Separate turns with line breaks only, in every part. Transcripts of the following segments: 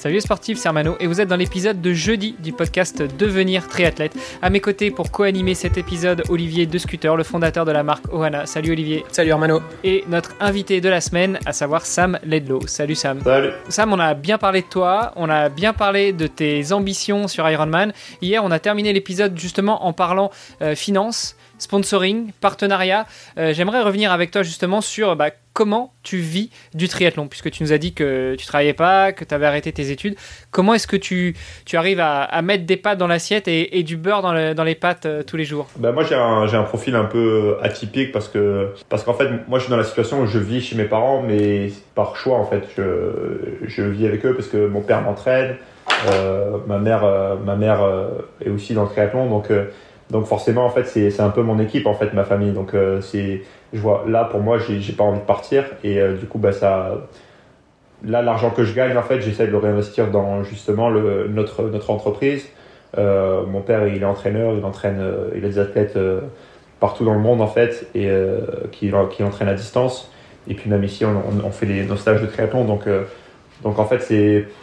Salut les sportifs, c'est Armano et vous êtes dans l'épisode de jeudi du podcast Devenir triathlète. À mes côtés pour co-animer cet épisode, Olivier De Scooter, le fondateur de la marque Ohana. Salut Olivier.
Salut Armano.
Et notre invité de la semaine, à savoir Sam Ledlow. Salut Sam.
Salut.
Sam, on a bien parlé de toi, on a bien parlé de tes ambitions sur Ironman. Hier, on a terminé l'épisode justement en parlant euh, finance sponsoring, partenariat. Euh, j'aimerais revenir avec toi justement sur bah, comment tu vis du triathlon, puisque tu nous as dit que tu travaillais pas, que tu avais arrêté tes études. Comment est-ce que tu, tu arrives à, mettre des pâtes dans l'assiette et, du beurre dans, dans les pâtes euh, tous les jours?
Bah Moi, j'ai un, un, profil un peu atypique parce que parce qu'en fait, moi, je suis dans la situation où je vis chez mes parents, mais par choix, en fait. Je, je vis avec eux parce que mon père m'entraîne, euh, ma mère, ma mère est aussi dans le triathlon, donc donc forcément, en fait, c'est un peu mon équipe, en fait, ma famille. Donc euh, c'est, je vois, là, pour moi, j'ai pas envie de partir. Et euh, du coup, bah, ça, là, l'argent que je gagne, en fait, j'essaie de le réinvestir dans justement le, notre, notre entreprise. Euh, mon père, il est entraîneur, il entraîne, il a des athlètes partout dans le monde, en fait, et qui, qui entraîne à distance. Et puis même ici, on, fait les, nos stages de triathlon. Donc, donc en fait,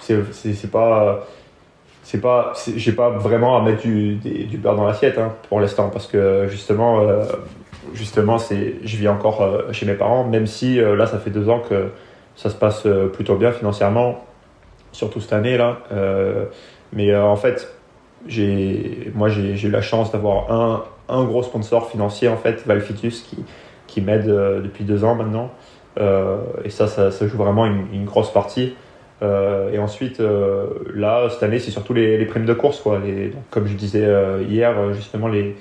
c'est pas c'est pas j'ai pas vraiment à mettre du, du beurre dans l'assiette hein, pour l'instant parce que justement euh, justement c'est je vis encore euh, chez mes parents même si euh, là ça fait deux ans que ça se passe plutôt bien financièrement surtout cette année là mais en fait j'ai moi j'ai eu la chance d'avoir un, un gros sponsor financier en fait Valfitus qui qui m'aide depuis deux ans maintenant et ça, ça, joue vraiment une grosse partie euh, et ensuite, euh, là, cette année, c'est surtout les, primes de course. Quoi. Les, comme je disais euh, hier, justement, les,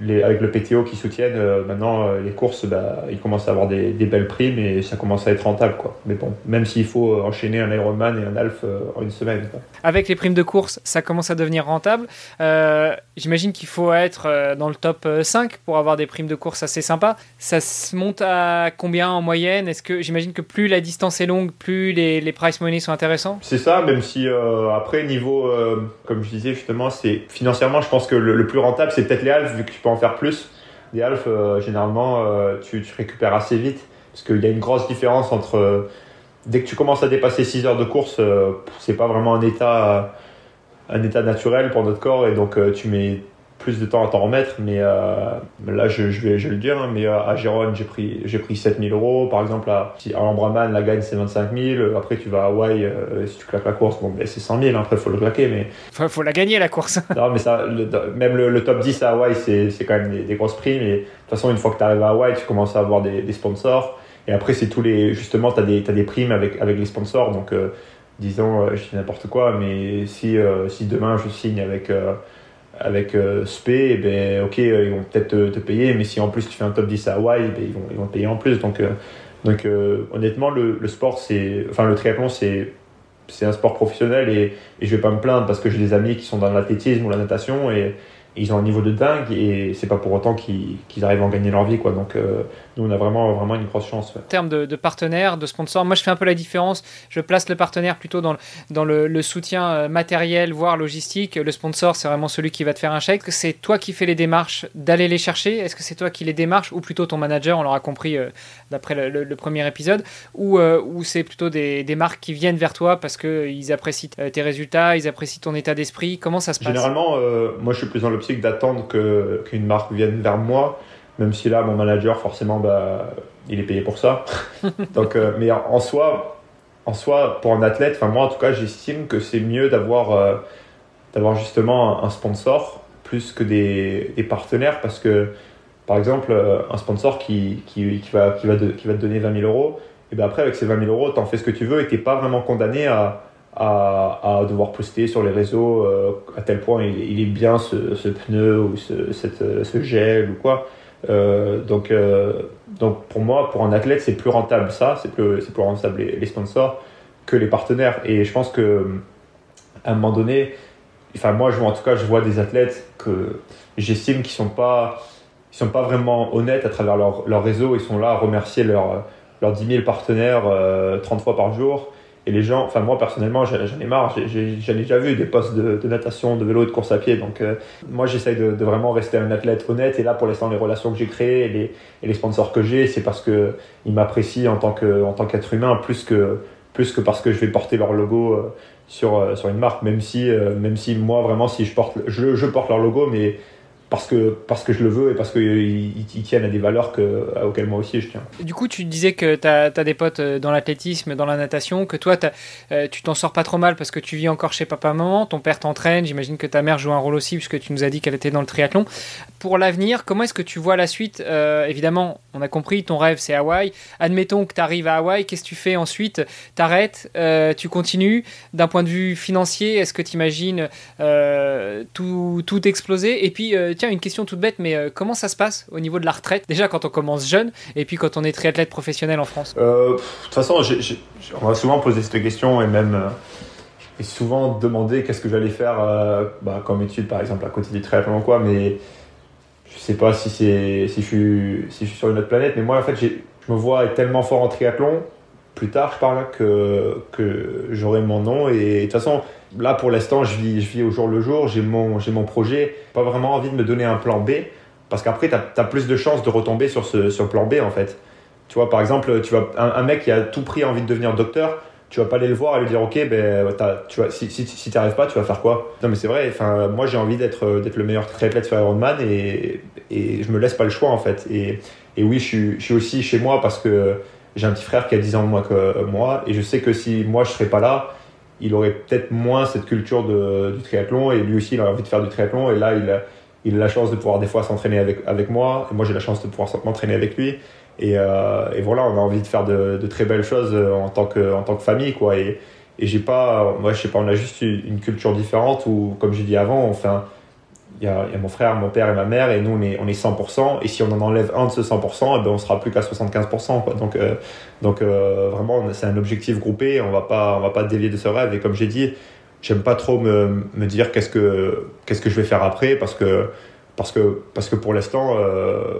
avec le PTO qui soutiennent, euh, maintenant euh, les courses, bah, ils commencent à avoir des, belles primes et ça commence à être rentable. Quoi. Mais bon, même s'il faut enchaîner un Ironman et un Alf euh, en une semaine.
Avec les primes de course, ça commence à devenir rentable. J'imagine qu'il faut être dans le top 5 pour avoir des primes de course assez sympas. Ça se monte à combien en moyenne? Est-ce que j'imagine que plus la distance est longue, plus les, les price money sont intéressants?
C'est ça, même si après niveau, comme je disais justement, c'est financièrement, je pense que le, le plus rentable, c'est peut-être les Alpes vu que en faire plus. Des halfs, euh, généralement, euh, tu, tu, récupères assez vite. Parce qu'il y a une grosse différence entre. Euh, dès que tu commences à dépasser 6 heures de course, c'est pas vraiment un état, un état naturel pour notre corps. Et donc, tu mets plus de temps à t'en remettre, mais euh, là je, je, vais, je vais le dire, hein, mais euh, à Gérone j'ai pris, j'ai pris 7000 euros, par exemple à, à Lambraman la gagne c'est 25 000, après tu vas à Hawaï, euh, si tu claques la course, bon ben, c'est 100 000, après faut le claquer, mais...
Faut, faut la gagner la course.
Non mais ça, même le, top 10 à Hawaï c'est, c'est quand même des, des, grosses primes, et de toute façon une fois que tu arrives à Hawaï tu commences à avoir des, des sponsors, et après c'est tous les, justement tu as des, t'as des primes avec, avec les sponsors, donc disons, je dis n'importe quoi, mais si, si demain je signe avec avec euh, SP, eh ben, ok, euh, ils vont peut-être te, payer, mais si en plus tu fais un top 10 à Hawaï, eh ben, ils, vont, te payer en plus. Donc, euh, donc honnêtement, le, le sport, c'est, enfin, le triathlon, c'est, c'est un sport professionnel et, et je vais pas me plaindre parce que j'ai des amis qui sont dans l'athlétisme ou la natation et, ils ont un niveau de dingue et c'est pas pour autant qu'ils arrivent à en gagner leur vie quoi. Donc euh, nous on a vraiment vraiment une grosse chance
en termes de, de, partenaires de sponsors moi je fais un peu la différence. Je place le partenaire plutôt dans, dans le, le, soutien euh, matériel voire logistique. Le sponsor c'est vraiment celui qui va te faire un chèque. C'est toi qui fais les démarches d'aller les chercher? Est-ce que c'est toi qui les démarches? Ou plutôt ton manager on l'aura compris euh, d'après le, le, premier épisode. Ou, ou c'est plutôt des, des, marques qui viennent vers toi parce qu'ils apprécient tes résultats ils apprécient ton état d'esprit. Comment ça se passe?
Généralement moi je suis plus dans le d'attendre qu'une marque vienne vers moi, même si là, mon manager, forcément, bah, il est payé pour ça. Donc, euh, mais en soi, en soi, pour un athlète, enfin moi en tout cas, j'estime que c'est mieux d'avoir euh, d'avoir justement un sponsor plus que des, des, partenaires parce que, par exemple, euh, un sponsor qui, qui, qui va, qui, va qui va te donner 20 000 euros, et bien après, avec ces 20 000 euros, tu en fais ce que tu veux et tu pas vraiment condamné à, à, devoir poster sur les réseaux euh, à tel point il, est bien ce, pneu ou ce, ce gel ou quoi. Euh, donc, euh, donc pour moi, pour un athlète, c'est plus rentable ça, c'est plus, plus rentable les, sponsors que les partenaires. Et je pense que à un moment donné, enfin moi, en tout cas, je vois des athlètes que j'estime qui sont pas ils sont pas vraiment honnêtes à travers leur, leur réseau. Ils sont là à remercier leurs leurs 10 000 partenaires 30 fois par jour. Et les gens, enfin moi personnellement, j'en ai marre. J'en ai, déjà vu des postes de, natation, de vélo et de course à pied. Donc moi j'essaye de, vraiment rester un athlète honnête. Et là pour l'instant les relations que j'ai créées et les, sponsors que j'ai, c'est parce qu'ils m'apprécient en tant qu'être humain plus que plus que parce que je vais porter leur logo euh, sur, euh, sur une marque, même si, euh, même si moi, vraiment, si je porte, je porte leur logo, mais parce que, parce que je le veux et parce qu'ils ils tiennent à des valeurs que, auxquelles moi aussi je tiens.
Du coup, tu disais que tu as, des potes euh, dans l'athlétisme, dans la natation, que toi, euh, tu t'en sors pas trop mal parce que tu vis encore chez papa-maman, ton père t'entraîne, j'imagine que ta mère joue un rôle aussi puisque tu nous as dit qu'elle était dans le triathlon. Pour l'avenir, comment est-ce que tu vois la suite euh, Évidemment, on a compris, ton rêve c'est Hawaï. Admettons que tu arrives à Hawaï, qu'est-ce que tu fais ensuite? T'arrêtes Tu continues? D'un point de vue financier, est-ce que tu imagines tout, tout exploser? Et puis, une question toute bête, mais euh, comment ça se passe au niveau de la retraite Déjà quand on commence jeune, et puis quand on est triathlète professionnel en France?
Euh, De toute façon, on m'a souvent posé cette question et même euh, souvent demandé qu'est-ce que j'allais faire bah, comme étude, par exemple, à côté du triathlon ou quoi, mais je sais pas si, si je suis sur une autre planète, mais moi, en fait, je me vois être tellement fort en triathlon, plus tard, je parle, que, que j'aurai mon nom, et de toute façon, là pour l'instant je vis, je au jour le jour, j'ai mon, projet, pas vraiment envie de me donner un plan B, parce qu'après tu as, plus de chances de retomber sur ce sur plan B en fait. Tu vois, par exemple, tu vois, un, mec qui a tout pris envie de devenir docteur, tu vas pas aller le voir et lui dire ok ben tu vois, si, si, si tu arrives pas tu vas faire quoi? Non mais c'est vrai enfin moi j'ai envie d'être d'être le meilleur triathlète sur Ironman et, et je me laisse pas le choix en fait. Et, et oui je suis, je suis aussi chez moi parce que j'ai un petit frère qui a 10 ans de moins que moi et je sais que si moi je serais pas là il aurait peut-être moins cette culture de, du triathlon et lui aussi il a envie de faire du triathlon et là il a, il a la chance de pouvoir des fois s'entraîner avec, avec moi et moi j'ai la chance de pouvoir m'entraîner avec lui. Et, euh, et, voilà on a envie de faire de, de, très belles choses en tant que, en tant que famille quoi. Et, et j'ai pas moi je sais pas on a juste une culture différente où comme j'ai dit avant on fait il y, a, mon frère, mon père et ma mère, et nous on est, on est 100%, et si on en enlève un de ce 100%, eh ben on sera plus qu'à 75%. Quoi. Donc, euh, donc euh, vraiment, c'est un objectif groupé, on va pas, on va pas dévier de ce rêve, et comme j'ai dit, j'aime pas trop me, me dire qu'est-ce que, que je vais faire après, parce que, parce que, parce que pour l'instant, euh,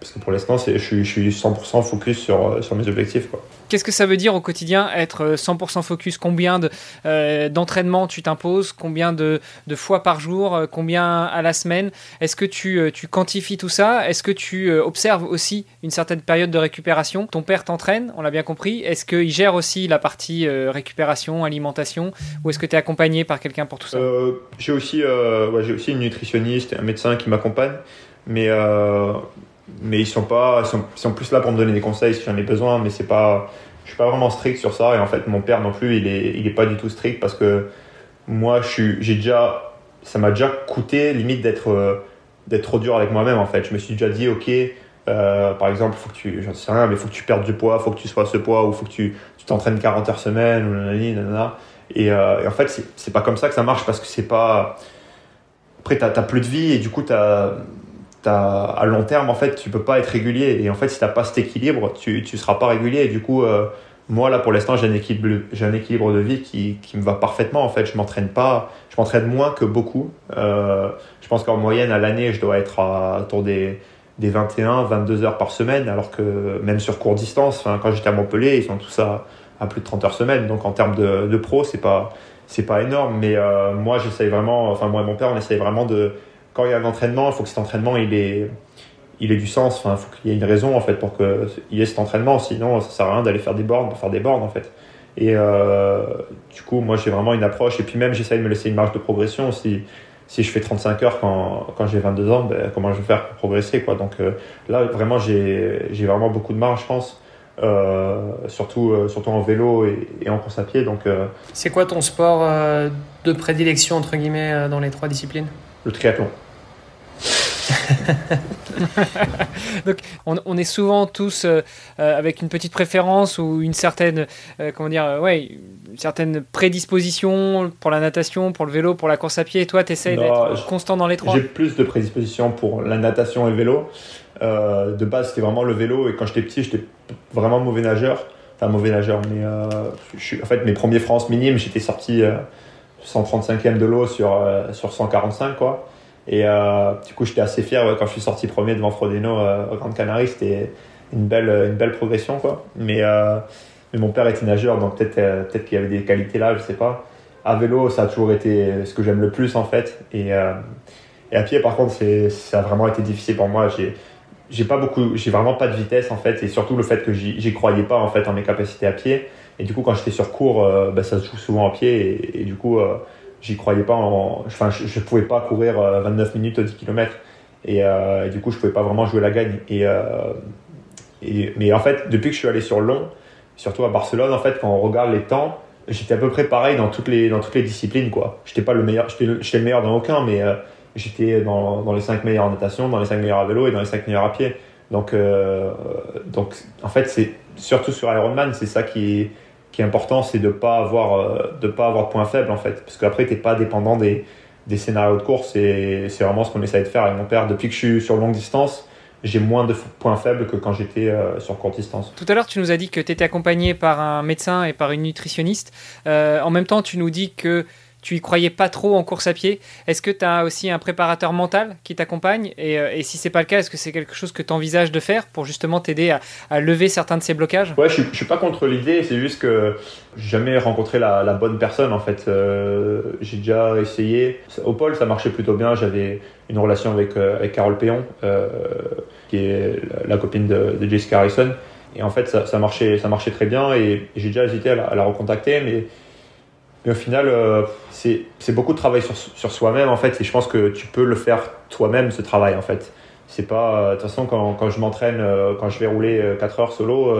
parce que pour l'instant, je suis, je suis 100% focus sur, sur mes objectifs.
Qu'est-ce que ça veut dire au quotidien être 100% focus? Combien euh, d'entraînements tu t'imposes? Combien de, de, fois par jour? Euh, Combien à la semaine? Est-ce que tu, euh, tu, quantifies tout ça? Est-ce que tu observes aussi une certaine période de récupération? Ton père t'entraîne, on l'a bien compris. Est-ce qu'il gère aussi la partie récupération, alimentation? Ou est-ce que tu es accompagné par quelqu'un pour tout ça?
J'ai aussi, ouais, j'ai aussi une nutritionniste et un médecin qui m'accompagne. Mais mais ils sont pas, ils sont, plus là pour me donner des conseils si j'en ai besoin, mais c'est pas, je suis pas vraiment strict sur ça. Et en fait, mon père non plus, il est, il est pas du tout strict parce que moi, je suis, j'ai déjà, ça m'a déjà coûté limite d'être, euh, d'être trop dur avec moi-même en fait. Je me suis déjà dit, ok, euh, par exemple, faut que tu, j'en sais rien, mais faut que tu perdes du poids, faut que tu sois ce poids, ou faut que tu, tu t'entraînes 40 heures semaine, ou nanana, Et, euh, et en fait, c'est, c'est pas comme ça que ça marche parce que c'est pas. Après, t'as, t'as plus de vie et du coup, t'as à long terme, en fait, tu peux pas être régulier. Et en fait, si tu n'as pas cet équilibre, tu ne seras pas régulier. Et du coup, euh, moi, là, pour l'instant, j'ai un, équilibre, un équilibre de vie qui, qui me va parfaitement. En fait, je m'entraîne pas, je m'entraîne moins que beaucoup. Euh, je pense qu'en moyenne, à l'année, je dois être à, autour des, des 21, 22 heures par semaine. Alors que même sur court distance, quand j'étais à Montpellier, ils sont tous à, à plus de 30 heures semaine. Donc, en termes de, de pro, c'est pas, pas énorme. Mais euh, moi, j'essaye vraiment, enfin, moi et mon père, on essaye vraiment de, quand il y a un entraînement, il faut que cet entraînement il ait, il ait du sens. Il faut qu'il y ait une raison en fait pour qu'il y ait cet entraînement. Sinon, ça sert à rien d'aller faire des bornes pour faire des bornes en fait. Et euh, du coup, moi j'ai vraiment une approche. Et puis même, j'essaye de me laisser une marge de progression. Si, si je fais 35 heures quand, quand j'ai 22 ans, ben, comment je vais faire pour progresser quoi. Donc euh, là, vraiment, j'ai vraiment beaucoup de marge, je pense. Euh, surtout, surtout en vélo et, et, en course à pied. Donc,
c'est quoi ton sport de prédilection entre guillemets dans les trois disciplines?
Le triathlon.
Donc, on, est souvent tous euh, euh, avec une petite préférence ou une certaine, euh, comment dire, ouais, une certaine prédisposition pour la natation, pour le vélo, pour la course à pied. Et toi, tu essaies d'être constant dans les trois
J'ai plus de prédisposition pour la natation et le vélo. de base, c'était vraiment le vélo. Et quand j'étais petit, j'étais vraiment mauvais nageur. Enfin, mauvais nageur, mais je suis, en fait, mes premiers France minimes, j'étais sorti 135e de l'eau sur, sur 145, quoi. Et euh, du coup, j'étais assez fier quand je suis sorti premier devant Frodeno euh, au Grande Canarie. C'était une belle, une belle progression. Quoi. Mais, euh, mais mon père était nageur, donc peut-être peut qu'il y avait des qualités là, je sais pas. À vélo, ça a toujours été ce que j'aime le plus en fait. Et, et à pied, par contre, ça a vraiment été difficile pour moi. J'ai j'ai vraiment pas de vitesse en fait, et surtout le fait que j'y croyais pas en fait en mes capacités à pied. Et du coup, quand j'étais sur cours, bah, ça se joue souvent à pied, et, du coup, j'y croyais pas. En, enfin, je, je, pouvais pas courir 29 euh, minutes 10 km. Euh, et, du coup, je pouvais pas vraiment jouer la gagne. Et, euh, et, mais en fait, depuis que je suis allé sur long, surtout à Barcelone, en fait, quand on regarde les temps, j'étais à peu près pareil dans toutes les, dans toutes les disciplines. quoi. J'étais pas le meilleur, j'étais le, meilleur dans aucun, mais j'étais dans, dans, les 5 meilleurs en natation, dans les 5 meilleurs à vélo et dans les 5 meilleurs à pied. Donc, donc en fait, c'est surtout sur Ironman, c'est ça qui qui est important, c'est de pas avoir euh, de pas avoir de points faibles en fait, parce qu'après t'es pas dépendant des, des scénarios de course et c'est vraiment ce qu'on essaie de faire avec mon père. Depuis que je suis sur longue distance, j'ai moins de points faibles que quand j'étais euh, sur courte distance.
Tout à l'heure, tu nous as dit que tu étais accompagné par un médecin et par une nutritionniste. Euh, en même temps, tu nous dis que tu y croyais pas trop en course à pied. Est-ce que tu as aussi un préparateur mental qui t'accompagne? Et, euh, et, si c'est pas le cas, est-ce que c'est quelque chose que tu envisages de faire pour justement t'aider à, lever certains de ces blocages?
Ouais, je, je suis pas contre l'idée, c'est juste que j'ai jamais rencontré la, bonne personne en fait. Euh, j'ai déjà essayé. Au pôle, ça marchait plutôt bien. J'avais une relation avec, euh, Carole Péon, qui est la copine de, de Jessica Harrison. Et en fait, ça, marchait, ça marchait très bien et, j'ai déjà hésité à la, à la recontacter, mais mais au final, euh, c'est beaucoup de travail sur, sur soi-même, en fait, et je pense que tu peux le faire toi-même, ce travail, en fait. C'est pas. Euh, de toute façon, quand, quand je m'entraîne, euh, quand je vais rouler 4 heures solo,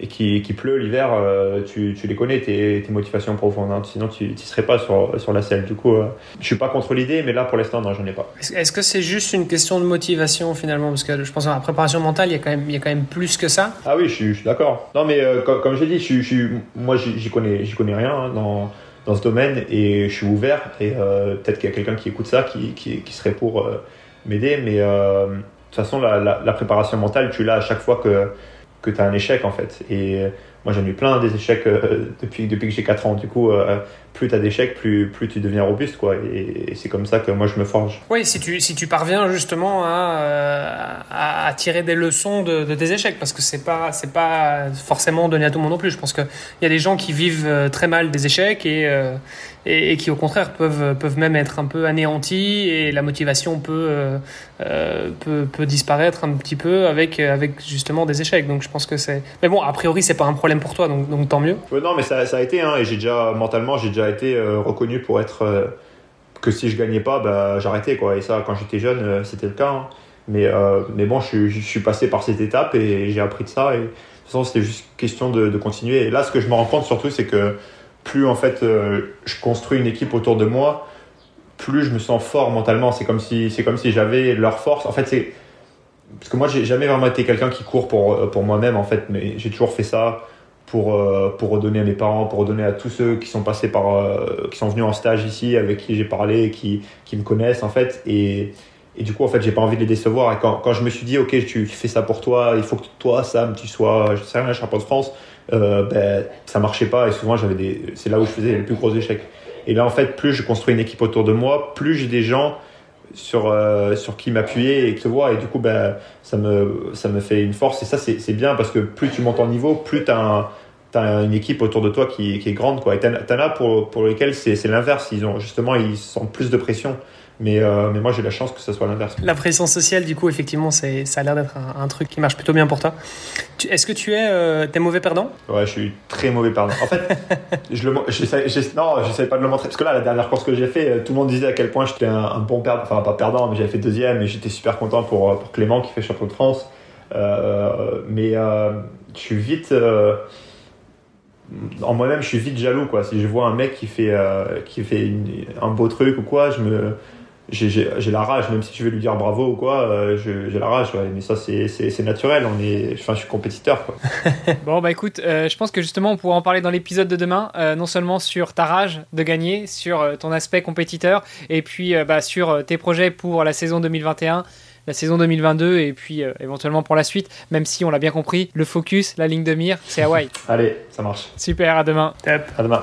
et qu'il qui pleut l'hiver, euh, tu, tu, les connais, tes, tes motivations profondes. Hein. Sinon, tu ne serais pas sur, sur la selle. Du coup, euh, je suis pas contre l'idée, mais là, pour l'instant, non, j'en ai pas.
Est-ce que c'est juste une question de motivation finalement? Parce que je pense que la préparation mentale, il y a quand même, il y a quand même plus que ça.
Ah oui, je suis, d'accord. Non, mais euh, comme, comme j'ai dit, je, je, moi, j'y connais, connais rien hein, dans, dans ce domaine et je suis ouvert. Et peut-être qu'il y a quelqu'un qui écoute ça qui, qui, serait pour m'aider. Mais de toute façon, la, la, préparation mentale, tu l'as à chaque fois que que tu as un échec en fait. Et euh, moi j'en ai eu plein des échecs euh, depuis, depuis que j'ai 4 ans. Du coup, euh, plus tu as d'échecs, plus, plus tu deviens robuste. Quoi. Et, c'est comme ça que moi je me forge.
Oui, si tu, si tu parviens justement à, à, tirer des leçons de, de, tes échecs, parce que c'est pas, c'est pas forcément donné à tout le monde non plus. Je pense qu'il y a des gens qui vivent très mal des échecs et et, qui au contraire peuvent, peuvent même être un peu anéantis et la motivation peut, euh, euh, peut, peut, disparaître un petit peu avec, avec justement des échecs. Donc je pense que c'est. Mais bon, a priori, c'est pas un problème pour toi, donc, donc tant mieux.
non, mais ça, ça a été, hein, et j'ai déjà, mentalement, j'ai déjà été euh, reconnu pour être. que si je gagnais pas, bah, j'arrêtais, quoi. Et ça, quand j'étais jeune, c'était le cas. Hein. Mais, mais bon, je, suis passé par cette étape et j'ai appris de ça. Et de toute façon, c'était juste question de, continuer. Et là, ce que je me rends compte surtout, c'est que plus en fait euh, je construis une équipe autour de moi, plus je me sens fort mentalement. C'est comme si c'est comme si j'avais leur force. En fait, c'est parce que moi j'ai jamais vraiment été quelqu'un qui court pour euh, pour moi-même en fait, mais j'ai toujours fait ça pour euh, pour redonner à mes parents, pour redonner à tous ceux qui sont passés par qui sont venus en stage ici, avec qui j'ai parlé, qui qui me connaissent en fait. Et et du coup, en fait, j'ai pas envie de les décevoir. Et quand, quand je me suis dit, ok, tu, fais ça pour toi, il faut que toi, Sam, tu sois, je sais rien, champion de France, euh, ben, ça marchait pas. Et souvent j'avais des c'est là où je faisais les plus gros échecs. Et là en fait plus je construis une équipe autour de moi plus j'ai des gens sur euh, sur qui m'appuyer et qui se voient. Et du coup ben ça me ça me fait une force. Et ça c'est bien parce que plus tu montes en niveau plus tu as as une équipe autour de toi qui, qui est grande quoi et t'en as pour pour lesquels c'est l'inverse ils ont justement ils sentent plus de pression mais, euh, mais moi, j'ai la chance que ce soit l'inverse.
La pression sociale, du coup, effectivement, ça a l'air d'être un, truc qui marche plutôt bien pour toi. Est-ce que tu es, euh, es mauvais perdant?
Ouais, je suis très mauvais perdant. En fait, je le, non, j'essaie pas de le montrer. Parce que là, la dernière course que j'ai fait, euh, tout le monde disait à quel point j'étais un, bon perdant. Enfin, pas perdant, mais j'avais fait deuxième et j'étais super content pour, pour Clément qui fait champion de France. Euh, mais je suis vite en moi-même, je suis vite jaloux, quoi. Si je vois un mec qui fait, qui fait un beau truc ou quoi, je me, j'ai la rage, même si tu veux lui dire bravo ou quoi, euh, j'ai la rage, mais ça c'est naturel, on est, enfin, je suis compétiteur. Quoi.
bon bah écoute, euh, je pense que justement on pourra en parler dans l'épisode de demain, euh, non seulement sur ta rage de gagner, sur ton aspect compétiteur, et puis bah, sur tes projets pour la saison 2021 la saison 2022 et puis éventuellement pour la suite, même si on l'a bien compris, le focus, la ligne de mire, c'est Hawaï.
Allez, ça marche.
Super, à demain.
À demain.